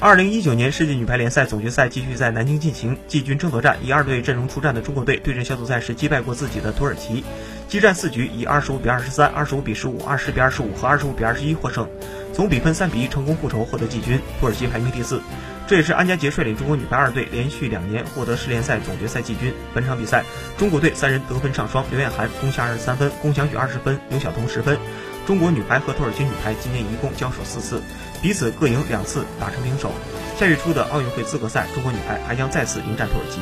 二零一九年世界女排联赛总决赛继续在南京进行，季军争夺战，以二队阵容出战的中国队对阵小组赛时击败过自己的土耳其，激战四局以二十五比二十三、二十五比十五、二十比二十五和二十五比二十一获胜，总比分三比一成功复仇获得季军。土耳其排名第四，这也是安家杰率领中国女排二队连续两年获得世联赛总决赛季军。本场比赛，中国队三人得分上双，刘晏含攻下二十三分，龚翔宇二十分，刘晓彤十分。中国女排和土耳其女排今年一共交手四次，彼此各赢两次，打成平手。下月初的奥运会资格赛，中国女排还将再次迎战土耳其。